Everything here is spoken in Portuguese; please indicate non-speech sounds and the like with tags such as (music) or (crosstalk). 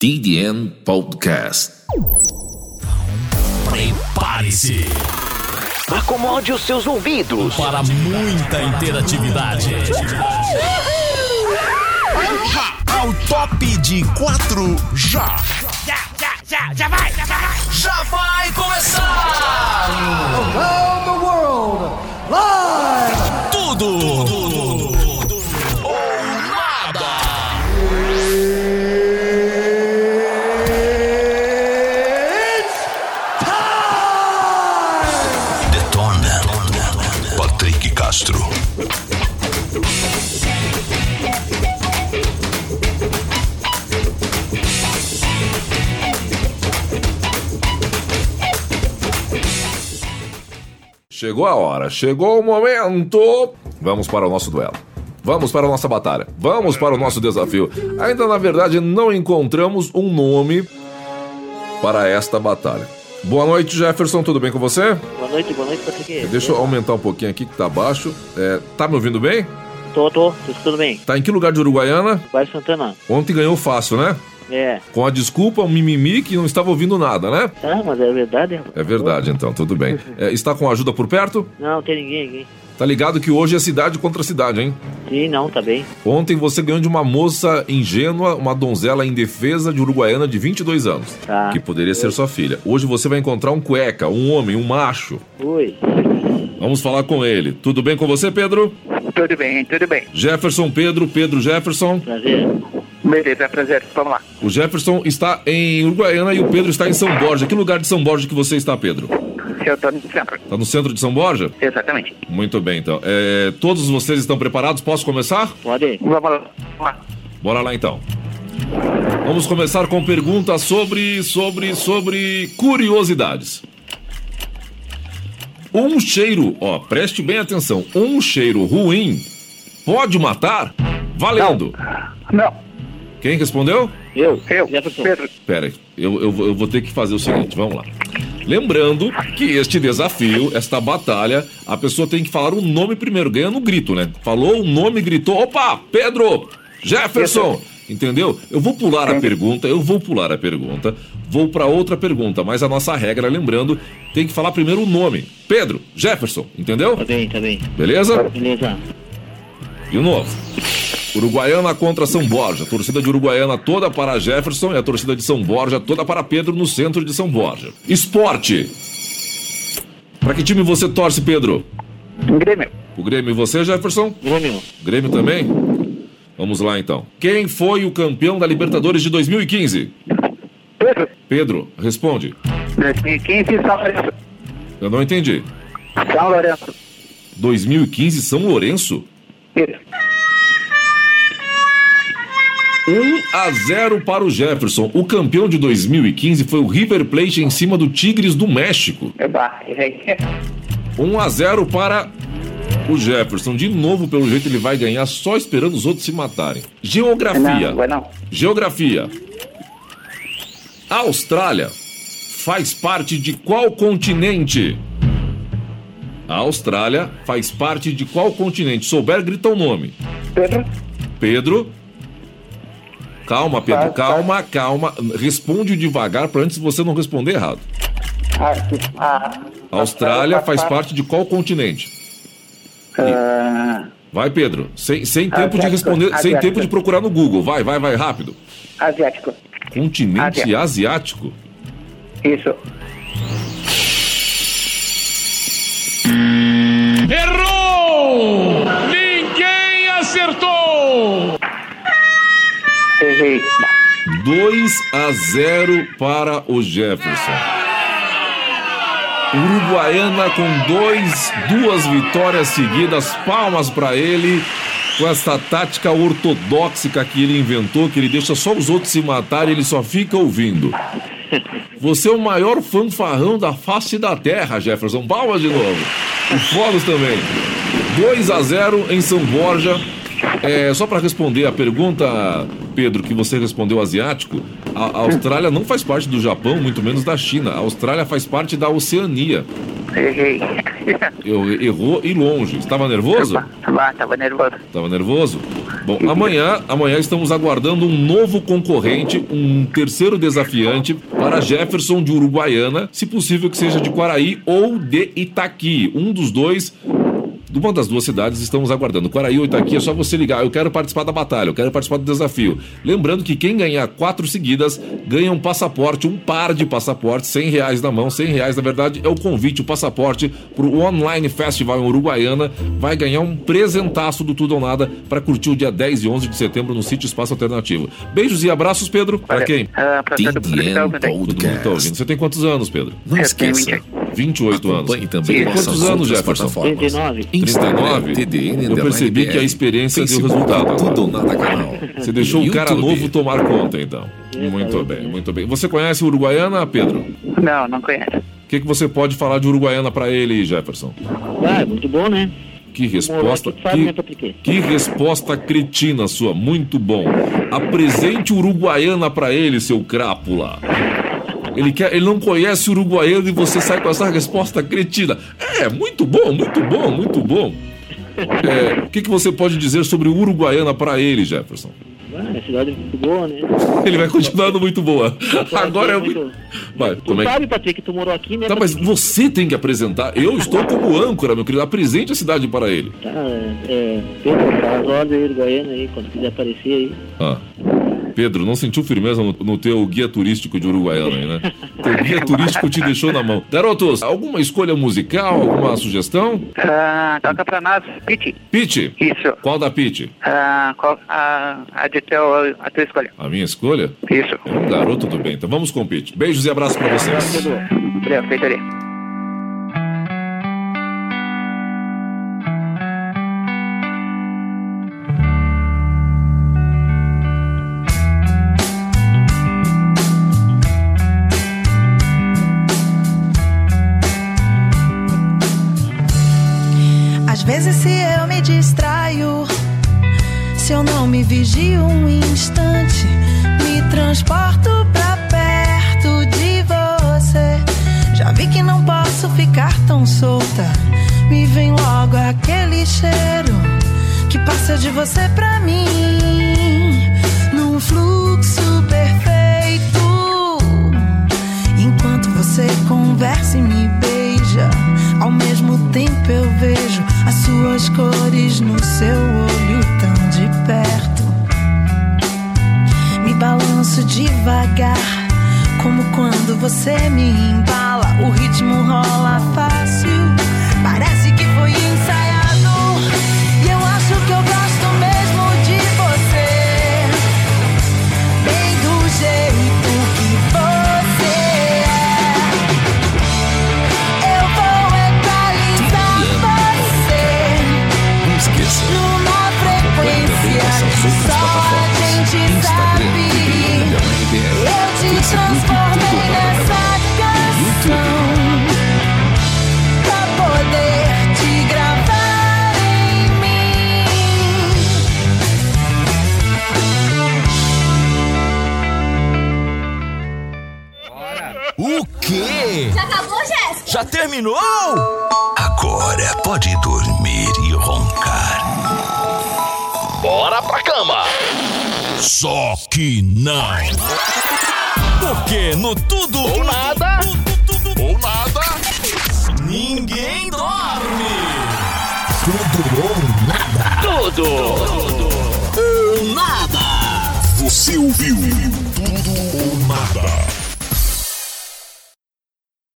TDN Podcast. Prepare-se Acomode os seus ouvidos. para muita interatividade. Ao top de quatro já. Já, já, já, já vai, já vai. Já vai Castro. Chegou a hora, chegou o momento. Vamos para o nosso duelo. Vamos para a nossa batalha. Vamos para o nosso desafio. Ainda na verdade não encontramos um nome para esta batalha. Boa noite, Jefferson. Tudo bem com você? Boa noite, boa noite, Patrick. Deixa eu aumentar um pouquinho aqui que tá baixo. É, tá me ouvindo bem? Tô, tô, tudo bem. Tá em que lugar de Uruguaiana? Bairro Santana. Ontem ganhou fácil, né? É. Com a desculpa, um mimimi que não estava ouvindo nada, né? Ah, mas é verdade, rapaz. É verdade, então, tudo bem. (laughs) É, está com ajuda por perto? Não, não tem ninguém aqui. Tá ligado que hoje é cidade contra cidade, hein? Sim, não, tá bem. Ontem você ganhou de uma moça ingênua, uma donzela indefesa de Uruguaiana de 22 anos, Tá. que poderia ser sua filha. Hoje você vai encontrar um cueca, um homem, um macho. Oi. Vamos falar com ele. Tudo bem com você, Pedro? Tudo bem, tudo bem. Jefferson Pedro, Pedro Jefferson. Prazer. Beleza, é prazer. Vamos lá. O Jefferson está em Uruguaiana e o Pedro está em São Borja. Que lugar de São Borja que você está, Pedro? Eu tô no centro. Está no centro de São Borja? Exatamente. Muito bem, então. É, todos vocês estão preparados? Posso começar? Pode? Vamos lá. Vamos lá. Bora lá então. Vamos começar com perguntas sobre, sobre, sobre curiosidades. Um cheiro, ó, preste bem atenção. Um cheiro ruim pode matar? Valendo. Não, Quem respondeu? Eu. eu. Pedro. Pera aí, eu, eu, eu vou ter que fazer o seguinte, vamos lá. Lembrando que este desafio, esta batalha, a pessoa tem que falar o nome primeiro, ganha no grito, né? Falou o nome, gritou, opa, Pedro, Jefferson, entendeu? Eu vou pular a pergunta, eu vou pular a pergunta, vou para outra pergunta, mas a nossa regra, lembrando, tem que falar primeiro o nome. Pedro, Jefferson, entendeu? Tá bem, tá bem. Beleza? Beleza. De novo. Uruguaiana contra São Borja. Torcida de Uruguaiana toda para Jefferson e a torcida de São Borja toda para Pedro no centro de São Borja. Esporte. Para que time você torce, Pedro? Grêmio. O Grêmio e você, Jefferson? Grêmio. Grêmio também? Vamos lá então. Quem foi o campeão da Libertadores de 2015? Pedro. Pedro, responde. 2015, São Lourenço. Eu não entendi. São Lourenço. 2015 São Lourenço? Isso. 1 a 0 para o Jefferson. O campeão de 2015 foi o River Plate em cima do Tigres do México. Eba, errei. 1 a 0 para o Jefferson. De novo, pelo jeito, ele vai ganhar só esperando os outros se matarem. Geografia. Não, não. Geografia. A Austrália faz parte de qual continente? A Austrália faz parte de qual continente? Souber, grita o nome. Pedro. Pedro. Calma, Pedro, Tá, tá. calma, calma. Responde devagar para antes você não responder errado. Ah, ah, A Austrália faz parte de qual continente? Ah, Vai, Pedro. Sem, sem tempo de Asiático, responder, sem asiático. tempo de procurar no Google. Vai, vai, vai, rápido. asiático. Continente asiático? Isso. Errou! Ninguém acertou! Errei. 2 a 0 para o Jefferson. Uruguaiana com dois, duas vitórias seguidas, palmas para ele. Com essa tática ortodoxa que ele inventou, que ele deixa só os outros se matarem, ele só fica ouvindo. Você é o maior fanfarrão da face da terra, Jefferson. Palmas de novo. O Folos também. 2 a 0 em São Borja. É, só para responder a pergunta, Pedro, que você respondeu asiático, a, a Austrália não faz parte do Japão, muito menos da China. A Austrália faz parte da Oceania. Errei. Eu, errou e longe. Estava nervoso? Vá, tava nervoso. Estava nervoso? Bom, amanhã, amanhã estamos aguardando um novo concorrente, um terceiro desafiante para Jefferson de Uruguaiana, se possível que seja de Quaraí ou de Itaqui. Um dos dois de uma das duas cidades estamos aguardando. Quaraí ou Itaqui é só você ligar. Eu quero participar da batalha, eu quero participar do desafio. Lembrando que quem ganhar quatro seguidas ganha um passaporte, um par de passaportes, 100 reais na mão. 100 reais, na verdade, é o convite, o passaporte para o Online Festival em Uruguaiana. Vai ganhar um presentaço do Tudo ou Nada para curtir o dia 10 e 11 de setembro no sítio Espaço Alternativo. Beijos e abraços, Pedro. Para quem? ah, pra todo mundo tá ouvindo. Você tem quantos anos, Pedro? Não Eu tenho esqueça. 28 anos. Acompanhe também Quantos nossas anos, Jefferson? plataformas. 39. 39? TDN, Eu percebi que a experiência deu resultado. Tudo ou nada canal. Você deixou o cara novo tomar conta, então. Muito bem, muito bem. Você conhece Uruguaiana, Pedro? Não, não conhece. O que, que você pode falar de Uruguaiana para ele, Jefferson? Ah, é muito bom, né? Que resposta. né, Que, Patrick? que resposta cretina sua. Muito bom. Apresente Uruguaiana para ele, seu crápula. Ele, quer, ele não conhece Uruguaiana e você sai com essa resposta cretina. É, muito bom, muito bom, muito bom. É, O que, que você pode dizer sobre Uruguaiana para ele, Jefferson? Ah, é cidade muito boa, né? Ele vai continuar no muito boa. Agora é muito. Vai, Tu como é que- sabe, Patrick, que tu morou aqui, né? Tá, mas Patrick? você tem que apresentar. Eu estou como âncora, meu querido. Apresente a cidade para ele. Tá, é, é, Pedro, tá as ordens aí, Uruguaiana aí, quando quiser aparecer aí. Ah. Pedro, não sentiu firmeza no, no teu guia turístico de Uruguaiana aí, né? (laughs) Teu guia turístico te deixou na mão. Garotos, alguma escolha musical, alguma sugestão? Ah, toca pra nós, Pete. Pete, Isso. qual da Pete? Ah, qual, a, a de teu, a tua escolha. A minha escolha? Isso. É um garoto do bem. Então vamos com o Pete. Beijos e abraços para vocês. Valeu, feito ali. Às vezes, se eu me distraio, se eu não me vigio um instante, me transporto pra perto de você. Já vi que não posso ficar tão solta. Me vem logo aquele cheiro que passa de você pra mim, num fluxo perfeito. Enquanto você conversa e me beija, ao mesmo tempo eu as suas cores no seu olho tão de perto. Me balanço devagar, como quando você me embala. O ritmo rola fácil, O quê? Já acabou, Jéssica? Já terminou? Agora pode dormir e roncar. Bora pra cama! Só que não! Porque no tudo ou nada, ou nada, ninguém dorme! Tudo ou nada! Tudo. Ou nada! Você ouviu?